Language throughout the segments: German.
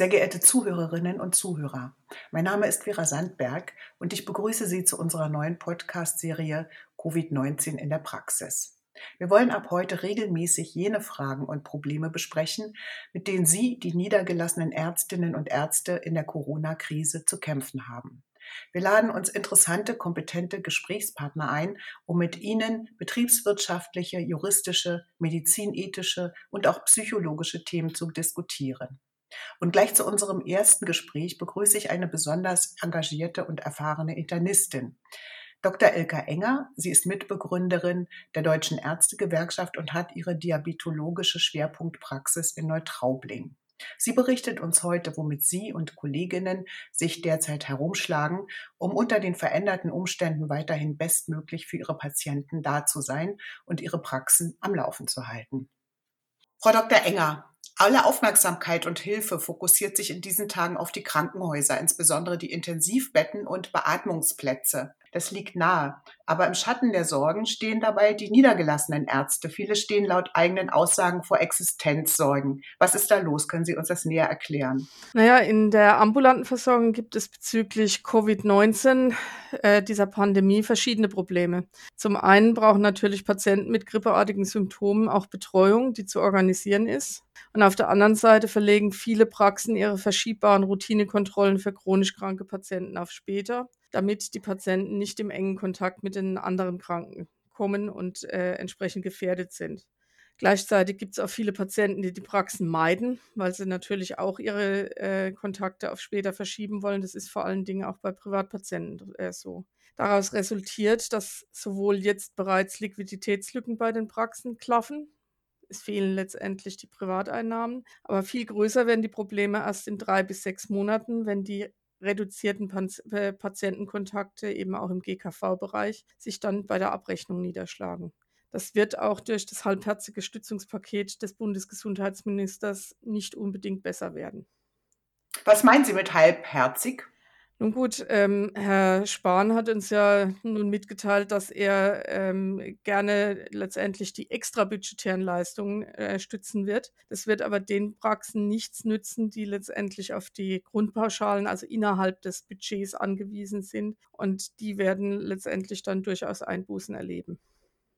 Sehr geehrte Zuhörerinnen und Zuhörer, mein Name ist Vera Sandberg und ich begrüße Sie zu unserer neuen Podcast-Serie Covid-19 in der Praxis. Wir wollen ab heute regelmäßig jene Fragen und Probleme besprechen, mit denen Sie, die niedergelassenen Ärztinnen und Ärzte in der Corona-Krise zu kämpfen haben. Wir laden uns interessante, kompetente Gesprächspartner ein, um mit ihnen betriebswirtschaftliche, juristische, medizinethische und auch psychologische Themen zu diskutieren. Und gleich zu unserem ersten Gespräch begrüße ich eine besonders engagierte und erfahrene Internistin. Dr. Ilka Enger, sie ist Mitbegründerin der Deutschen Ärztegewerkschaft und hat ihre diabetologische Schwerpunktpraxis in Neutraubling. Sie berichtet uns heute, womit Sie und Kolleginnen sich derzeit herumschlagen, um unter den veränderten Umständen weiterhin bestmöglich für Ihre Patienten da zu sein und Ihre Praxen am Laufen zu halten. Frau Dr. Enger, alle Aufmerksamkeit und Hilfe fokussiert sich in diesen Tagen auf die Krankenhäuser, insbesondere die Intensivbetten und Beatmungsplätze. Das liegt nahe. Aber im Schatten der Sorgen stehen dabei die niedergelassenen Ärzte. Viele stehen laut eigenen Aussagen vor Existenzsorgen. Was ist da los? Können Sie uns das näher erklären? Naja, in der ambulanten Versorgung gibt es bezüglich Covid-19, äh, dieser Pandemie, verschiedene Probleme. Zum einen brauchen natürlich Patienten mit grippeartigen Symptomen auch Betreuung, die zu organisieren ist. Und auf der anderen Seite verlegen viele Praxen ihre verschiebbaren Routinekontrollen für chronisch kranke Patienten auf später damit die Patienten nicht im engen Kontakt mit den anderen Kranken kommen und äh, entsprechend gefährdet sind. Gleichzeitig gibt es auch viele Patienten, die die Praxen meiden, weil sie natürlich auch ihre äh, Kontakte auf später verschieben wollen. Das ist vor allen Dingen auch bei Privatpatienten äh, so. Daraus resultiert, dass sowohl jetzt bereits Liquiditätslücken bei den Praxen klaffen. Es fehlen letztendlich die Privateinnahmen, aber viel größer werden die Probleme erst in drei bis sechs Monaten, wenn die reduzierten äh, Patientenkontakte eben auch im GKV-Bereich sich dann bei der Abrechnung niederschlagen. Das wird auch durch das halbherzige Stützungspaket des Bundesgesundheitsministers nicht unbedingt besser werden. Was meinen Sie mit halbherzig? Nun gut, ähm, Herr Spahn hat uns ja nun mitgeteilt, dass er ähm, gerne letztendlich die extrabudgetären Leistungen äh, stützen wird. Das wird aber den Praxen nichts nützen, die letztendlich auf die Grundpauschalen, also innerhalb des Budgets angewiesen sind. Und die werden letztendlich dann durchaus Einbußen erleben.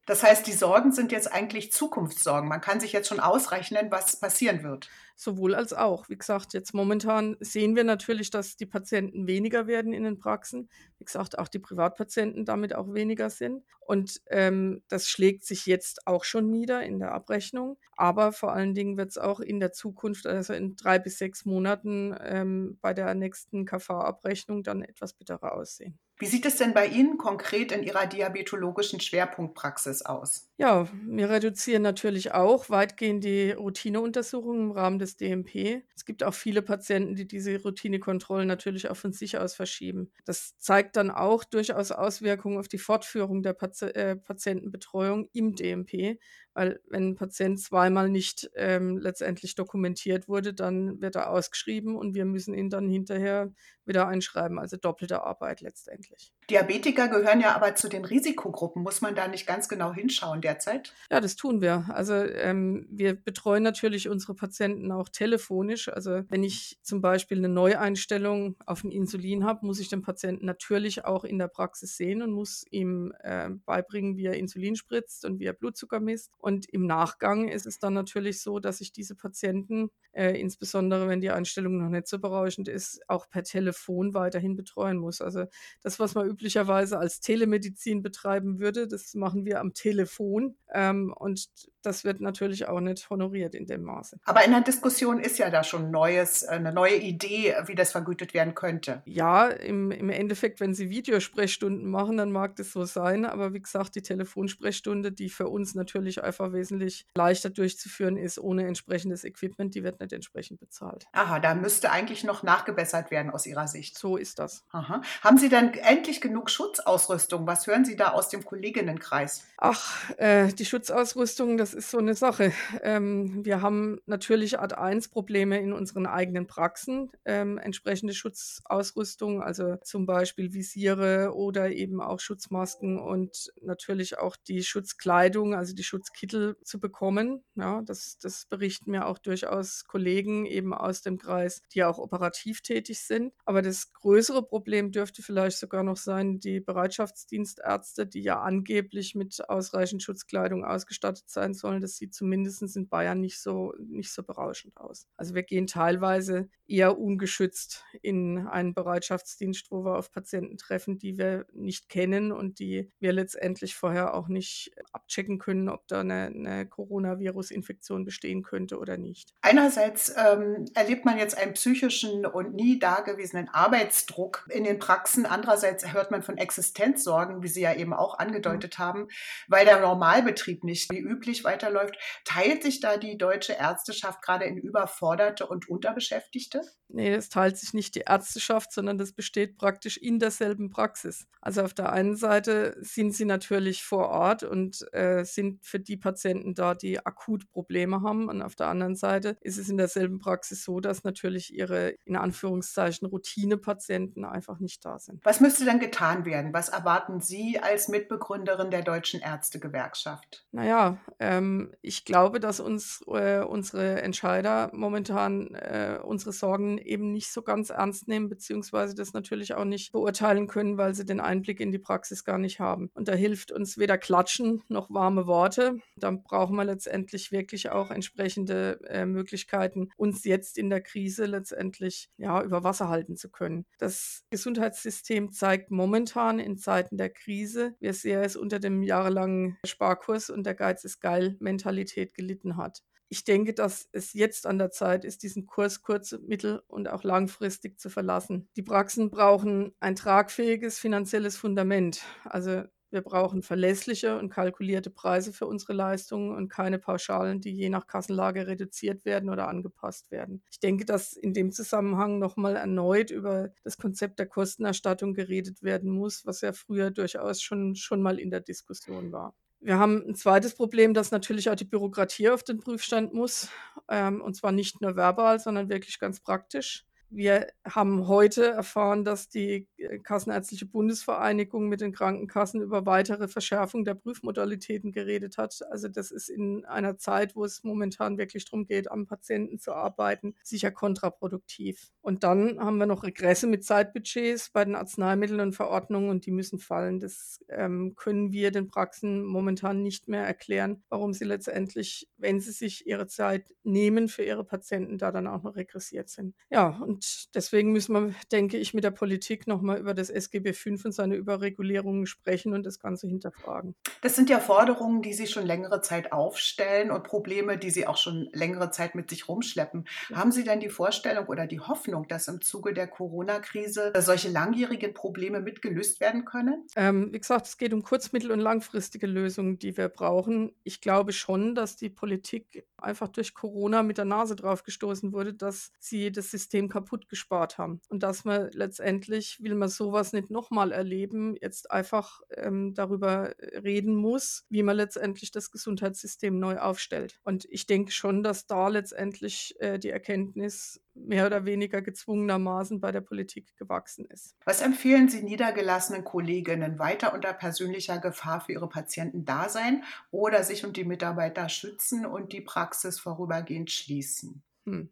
Das heißt, die Sorgen sind jetzt eigentlich Zukunftssorgen. Man kann sich jetzt schon ausrechnen, was passieren wird. Sowohl als auch. Wie gesagt, jetzt momentan sehen wir natürlich, dass die Patienten weniger werden in den Praxen. Wie gesagt, auch die Privatpatienten damit auch weniger sind. Und ähm, das schlägt sich jetzt auch schon nieder in der Abrechnung. Aber vor allen Dingen wird es auch in der Zukunft, also in drei bis sechs Monaten ähm, bei der nächsten KV-Abrechnung dann etwas bitterer aussehen. Wie sieht es denn bei Ihnen konkret in Ihrer diabetologischen Schwerpunktpraxis aus? Ja, wir reduzieren natürlich auch weitgehend die Routineuntersuchungen im Rahmen des DMP. Es gibt auch viele Patienten, die diese Routinekontrollen natürlich auch von sich aus verschieben. Das zeigt dann auch durchaus Auswirkungen auf die Fortführung der Pati äh, Patientenbetreuung im DMP, weil wenn ein Patient zweimal nicht ähm, letztendlich dokumentiert wurde, dann wird er ausgeschrieben und wir müssen ihn dann hinterher wieder einschreiben, also doppelte Arbeit letztendlich. Diabetiker gehören ja aber zu den Risikogruppen. Muss man da nicht ganz genau hinschauen derzeit? Ja, das tun wir. Also ähm, wir betreuen natürlich unsere Patienten auch telefonisch. Also wenn ich zum Beispiel eine Neueinstellung auf ein Insulin habe, muss ich den Patienten natürlich auch in der Praxis sehen und muss ihm äh, beibringen, wie er Insulin spritzt und wie er Blutzucker misst. Und im Nachgang ist es dann natürlich so, dass ich diese Patienten, äh, insbesondere wenn die Einstellung noch nicht so berauschend ist, auch per Telefon weiterhin betreuen muss. Also das, was man üblicherweise als Telemedizin betreiben würde, das machen wir am Telefon. Ähm, und das wird natürlich auch nicht honoriert in dem Maße. Aber in der Diskussion ist ja da schon Neues, eine neue Idee, wie das vergütet werden könnte. Ja, im, im Endeffekt, wenn Sie Videosprechstunden machen, dann mag das so sein. Aber wie gesagt, die Telefonsprechstunde, die für uns natürlich einfach wesentlich leichter durchzuführen ist, ohne entsprechendes Equipment, die wird nicht entsprechend bezahlt. Aha, da müsste eigentlich noch nachgebessert werden aus Ihrer Sicht. So ist das. Aha. Haben Sie dann endlich genug Schutzausrüstung? Was hören Sie da aus dem Kolleginnenkreis? Ach, äh, die Schutzausrüstung, das ist so eine Sache. Ähm, wir haben natürlich Art 1 Probleme in unseren eigenen Praxen. Ähm, entsprechende Schutzausrüstung, also zum Beispiel Visiere oder eben auch Schutzmasken und natürlich auch die Schutzkleidung, also die Schutzkleidung Kittel zu bekommen. Ja, das, das berichten mir auch durchaus Kollegen eben aus dem Kreis, die auch operativ tätig sind. Aber das größere Problem dürfte vielleicht sogar noch sein, die Bereitschaftsdienstärzte, die ja angeblich mit ausreichend Schutzkleidung ausgestattet sein sollen. Das sieht zumindest in Bayern nicht so, nicht so berauschend aus. Also wir gehen teilweise eher ungeschützt in einen Bereitschaftsdienst, wo wir auf Patienten treffen, die wir nicht kennen und die wir letztendlich vorher auch nicht abchecken können, ob da eine, eine Coronavirus-Infektion bestehen könnte oder nicht. Einerseits ähm, erlebt man jetzt einen psychischen und nie dagewesenen Arbeitsdruck in den Praxen. Andererseits hört man von Existenzsorgen, wie Sie ja eben auch angedeutet mhm. haben, weil der Normalbetrieb nicht wie üblich weiterläuft. Teilt sich da die deutsche Ärzteschaft gerade in Überforderte und Unterbeschäftigte? Nee, es teilt sich nicht die Ärzteschaft, sondern das besteht praktisch in derselben Praxis. Also auf der einen Seite sind sie natürlich vor Ort und äh, sind für die Patienten da, die akut Probleme haben. Und auf der anderen Seite ist es in derselben Praxis so, dass natürlich ihre in Anführungszeichen Routinepatienten einfach nicht da sind. Was müsste denn getan werden? Was erwarten Sie als Mitbegründerin der Deutschen Ärztegewerkschaft? Naja, ähm, ich glaube, dass uns äh, unsere Entscheider momentan äh, unsere Sorgen eben nicht so ganz ernst nehmen, beziehungsweise das natürlich auch nicht beurteilen können, weil sie den Einblick in die Praxis gar nicht haben. Und da hilft uns weder Klatschen noch warme Worte. Da brauchen wir letztendlich wirklich auch entsprechende äh, Möglichkeiten, uns jetzt in der Krise letztendlich ja, über Wasser halten zu können. Das Gesundheitssystem zeigt momentan in Zeiten der Krise, wie sehr es unter dem jahrelangen Sparkurs und der Geiz ist geil Mentalität gelitten hat ich denke, dass es jetzt an der Zeit ist, diesen Kurs kurz-, mittel- und auch langfristig zu verlassen. Die Praxen brauchen ein tragfähiges finanzielles Fundament. Also wir brauchen verlässliche und kalkulierte Preise für unsere Leistungen und keine Pauschalen, die je nach Kassenlage reduziert werden oder angepasst werden. Ich denke, dass in dem Zusammenhang nochmal erneut über das Konzept der Kostenerstattung geredet werden muss, was ja früher durchaus schon, schon mal in der Diskussion war. Wir haben ein zweites Problem, dass natürlich auch die Bürokratie auf den Prüfstand muss. Ähm, und zwar nicht nur verbal, sondern wirklich ganz praktisch. Wir haben heute erfahren, dass die äh, Kassenärztliche Bundesvereinigung mit den Krankenkassen über weitere Verschärfung der Prüfmodalitäten geredet hat. Also das ist in einer Zeit, wo es momentan wirklich darum geht, am Patienten zu arbeiten, sicher kontraproduktiv. Und dann haben wir noch Regresse mit Zeitbudgets bei den Arzneimitteln und Verordnungen und die müssen fallen. Das ähm, können wir den Praxen momentan nicht mehr erklären, warum sie letztendlich, wenn sie sich ihre Zeit nehmen für ihre Patienten, da dann auch noch regressiert sind. Ja, und deswegen müssen wir, denke ich, mit der Politik nochmal über das SGB V und seine Überregulierungen sprechen und das Ganze hinterfragen. Das sind ja Forderungen, die Sie schon längere Zeit aufstellen und Probleme, die Sie auch schon längere Zeit mit sich rumschleppen. Ja. Haben Sie denn die Vorstellung oder die Hoffnung, dass im Zuge der Corona-Krise solche langjährigen Probleme mitgelöst werden können? Ähm, wie gesagt, es geht um kurz-, mittel- und langfristige Lösungen, die wir brauchen. Ich glaube schon, dass die Politik einfach durch Corona mit der Nase drauf gestoßen wurde, dass sie das System kaputt kaputt gespart haben. Und dass man letztendlich, will man sowas nicht nochmal erleben, jetzt einfach ähm, darüber reden muss, wie man letztendlich das Gesundheitssystem neu aufstellt. Und ich denke schon, dass da letztendlich äh, die Erkenntnis mehr oder weniger gezwungenermaßen bei der Politik gewachsen ist. Was empfehlen Sie niedergelassenen Kolleginnen? Weiter unter persönlicher Gefahr für ihre Patienten da sein oder sich und die Mitarbeiter schützen und die Praxis vorübergehend schließen? Hm.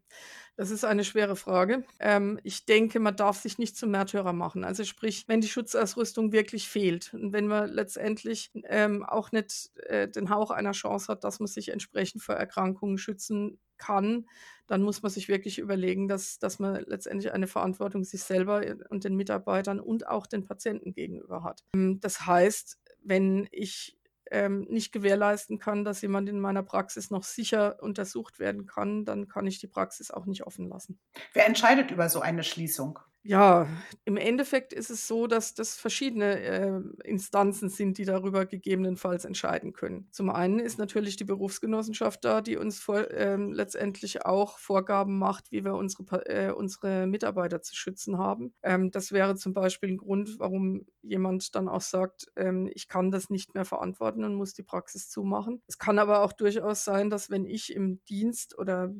Das ist eine schwere Frage. Ähm, ich denke, man darf sich nicht zum Märtyrer machen. Also sprich, wenn die Schutzausrüstung wirklich fehlt und wenn man letztendlich ähm, auch nicht äh, den Hauch einer Chance hat, dass man sich entsprechend vor Erkrankungen schützen kann, dann muss man sich wirklich überlegen, dass, dass man letztendlich eine Verantwortung sich selber und den Mitarbeitern und auch den Patienten gegenüber hat. Ähm, das heißt, wenn ich ähm, nicht gewährleisten kann, dass jemand in meiner Praxis noch sicher untersucht werden kann, dann kann ich die Praxis auch nicht offen lassen. Wer entscheidet über so eine Schließung? Ja, im Endeffekt ist es so, dass das verschiedene äh, Instanzen sind, die darüber gegebenenfalls entscheiden können. Zum einen ist natürlich die Berufsgenossenschaft da, die uns vor, ähm, letztendlich auch Vorgaben macht, wie wir unsere, äh, unsere Mitarbeiter zu schützen haben. Ähm, das wäre zum Beispiel ein Grund, warum jemand dann auch sagt, ähm, ich kann das nicht mehr verantworten und muss die Praxis zumachen. Es kann aber auch durchaus sein, dass wenn ich im Dienst oder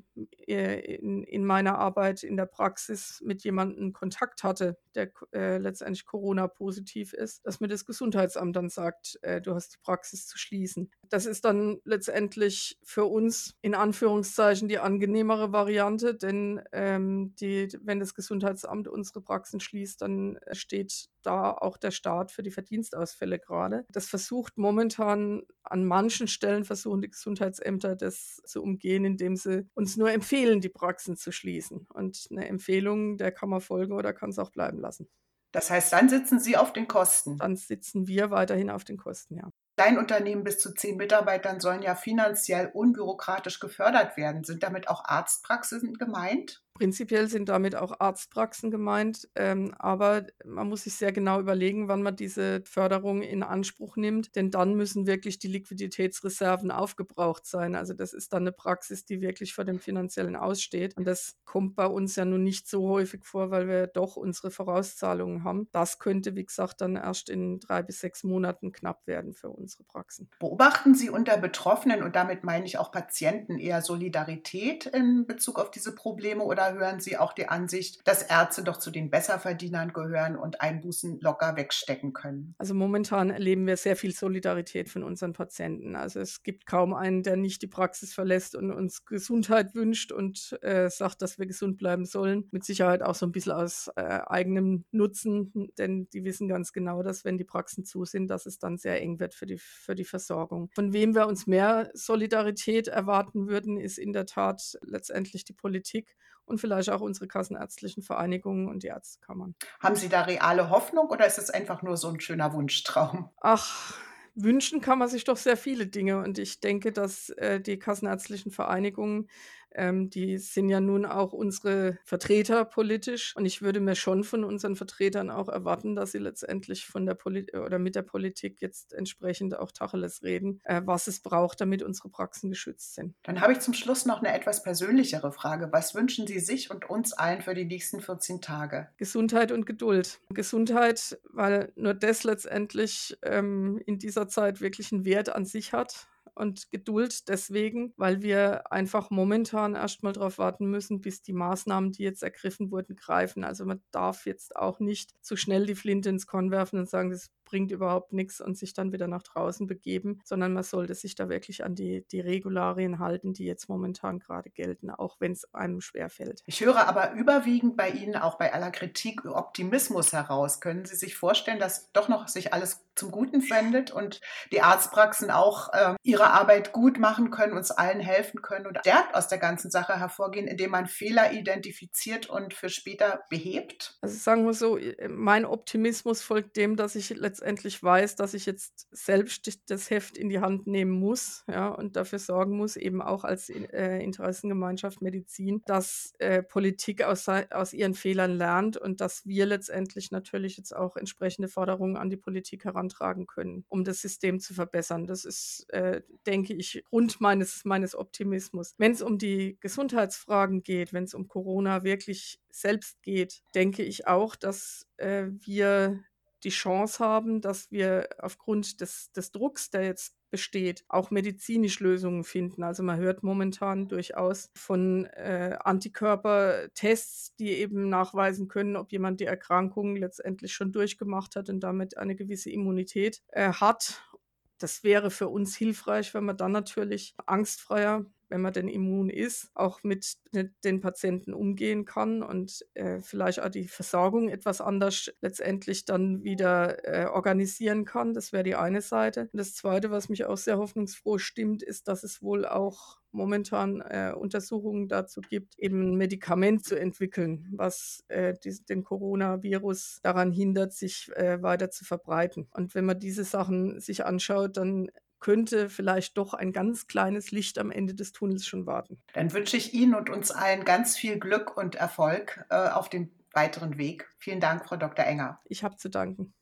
äh, in, in meiner Arbeit in der Praxis mit jemandem Kontakt hatte, der äh, letztendlich Corona-positiv ist, dass mir das Gesundheitsamt dann sagt, äh, du hast die Praxis zu schließen. Das ist dann letztendlich für uns in Anführungszeichen die angenehmere Variante, denn ähm, die, wenn das Gesundheitsamt unsere Praxen schließt, dann steht da auch der Staat für die Verdienstausfälle gerade. Das versucht momentan an manchen Stellen versuchen die Gesundheitsämter das zu umgehen, indem sie uns nur empfehlen, die Praxen zu schließen. Und eine Empfehlung, der kann man folgen oder kann es auch bleiben lassen. Das heißt, dann sitzen Sie auf den Kosten. Dann sitzen wir weiterhin auf den Kosten, ja. Kleinunternehmen bis zu zehn Mitarbeitern sollen ja finanziell unbürokratisch gefördert werden. Sind damit auch Arztpraxen gemeint? Prinzipiell sind damit auch Arztpraxen gemeint, ähm, aber man muss sich sehr genau überlegen, wann man diese Förderung in Anspruch nimmt, denn dann müssen wirklich die Liquiditätsreserven aufgebraucht sein. Also das ist dann eine Praxis, die wirklich vor dem finanziellen aussteht. Und das kommt bei uns ja nun nicht so häufig vor, weil wir doch unsere Vorauszahlungen haben. Das könnte, wie gesagt, dann erst in drei bis sechs Monaten knapp werden für unsere Praxen. Beobachten Sie unter Betroffenen, und damit meine ich auch Patienten, eher Solidarität in Bezug auf diese Probleme oder hören Sie auch die Ansicht, dass Ärzte doch zu den Besserverdienern gehören und Einbußen locker wegstecken können? Also momentan erleben wir sehr viel Solidarität von unseren Patienten. Also es gibt kaum einen, der nicht die Praxis verlässt und uns Gesundheit wünscht und äh, sagt, dass wir gesund bleiben sollen. Mit Sicherheit auch so ein bisschen aus äh, eigenem Nutzen, denn die wissen ganz genau, dass wenn die Praxen zu sind, dass es dann sehr eng wird für die, für die Versorgung. Von wem wir uns mehr Solidarität erwarten würden, ist in der Tat letztendlich die Politik und vielleicht auch unsere kassenärztlichen Vereinigungen und die Ärztekammern. Haben Sie da reale Hoffnung oder ist es einfach nur so ein schöner Wunschtraum? Ach, wünschen kann man sich doch sehr viele Dinge und ich denke, dass äh, die kassenärztlichen Vereinigungen ähm, die sind ja nun auch unsere Vertreter politisch. Und ich würde mir schon von unseren Vertretern auch erwarten, dass sie letztendlich von der Politik oder mit der Politik jetzt entsprechend auch Tacheles reden, äh, was es braucht, damit unsere Praxen geschützt sind. Dann habe ich zum Schluss noch eine etwas persönlichere Frage. Was wünschen Sie sich und uns allen für die nächsten 14 Tage? Gesundheit und Geduld. Gesundheit, weil nur das letztendlich ähm, in dieser Zeit wirklich einen Wert an sich hat und Geduld deswegen, weil wir einfach momentan erstmal darauf warten müssen, bis die Maßnahmen, die jetzt ergriffen wurden, greifen. Also man darf jetzt auch nicht zu schnell die Flinte ins Korn werfen und sagen, das bringt überhaupt nichts und sich dann wieder nach draußen begeben, sondern man sollte sich da wirklich an die, die Regularien halten, die jetzt momentan gerade gelten, auch wenn es einem schwerfällt. Ich höre aber überwiegend bei Ihnen auch bei aller Kritik Optimismus heraus. Können Sie sich vorstellen, dass doch noch sich alles zum Guten wendet und die Arztpraxen auch äh, ihre Arbeit gut machen können, uns allen helfen können und stärkt aus der ganzen Sache hervorgehen, indem man Fehler identifiziert und für später behebt? Also sagen wir so, mein Optimismus folgt dem, dass ich letztendlich letztendlich weiß, dass ich jetzt selbst das Heft in die Hand nehmen muss ja, und dafür sorgen muss, eben auch als äh, Interessengemeinschaft Medizin, dass äh, Politik aus, aus ihren Fehlern lernt und dass wir letztendlich natürlich jetzt auch entsprechende Forderungen an die Politik herantragen können, um das System zu verbessern. Das ist, äh, denke ich, Grund meines, meines Optimismus. Wenn es um die Gesundheitsfragen geht, wenn es um Corona wirklich selbst geht, denke ich auch, dass äh, wir die Chance haben, dass wir aufgrund des, des Drucks, der jetzt besteht, auch medizinisch Lösungen finden. Also man hört momentan durchaus von äh, Antikörpertests, die eben nachweisen können, ob jemand die Erkrankung letztendlich schon durchgemacht hat und damit eine gewisse Immunität äh, hat. Das wäre für uns hilfreich, wenn man dann natürlich angstfreier wenn man denn immun ist, auch mit den Patienten umgehen kann und äh, vielleicht auch die Versorgung etwas anders letztendlich dann wieder äh, organisieren kann. Das wäre die eine Seite. Und das Zweite, was mich auch sehr hoffnungsfroh stimmt, ist, dass es wohl auch momentan äh, Untersuchungen dazu gibt, eben ein Medikament zu entwickeln, was äh, die, den Coronavirus daran hindert, sich äh, weiter zu verbreiten. Und wenn man diese Sachen sich anschaut, dann könnte vielleicht doch ein ganz kleines Licht am Ende des Tunnels schon warten. Dann wünsche ich Ihnen und uns allen ganz viel Glück und Erfolg äh, auf dem weiteren Weg. Vielen Dank, Frau Dr. Enger. Ich habe zu danken.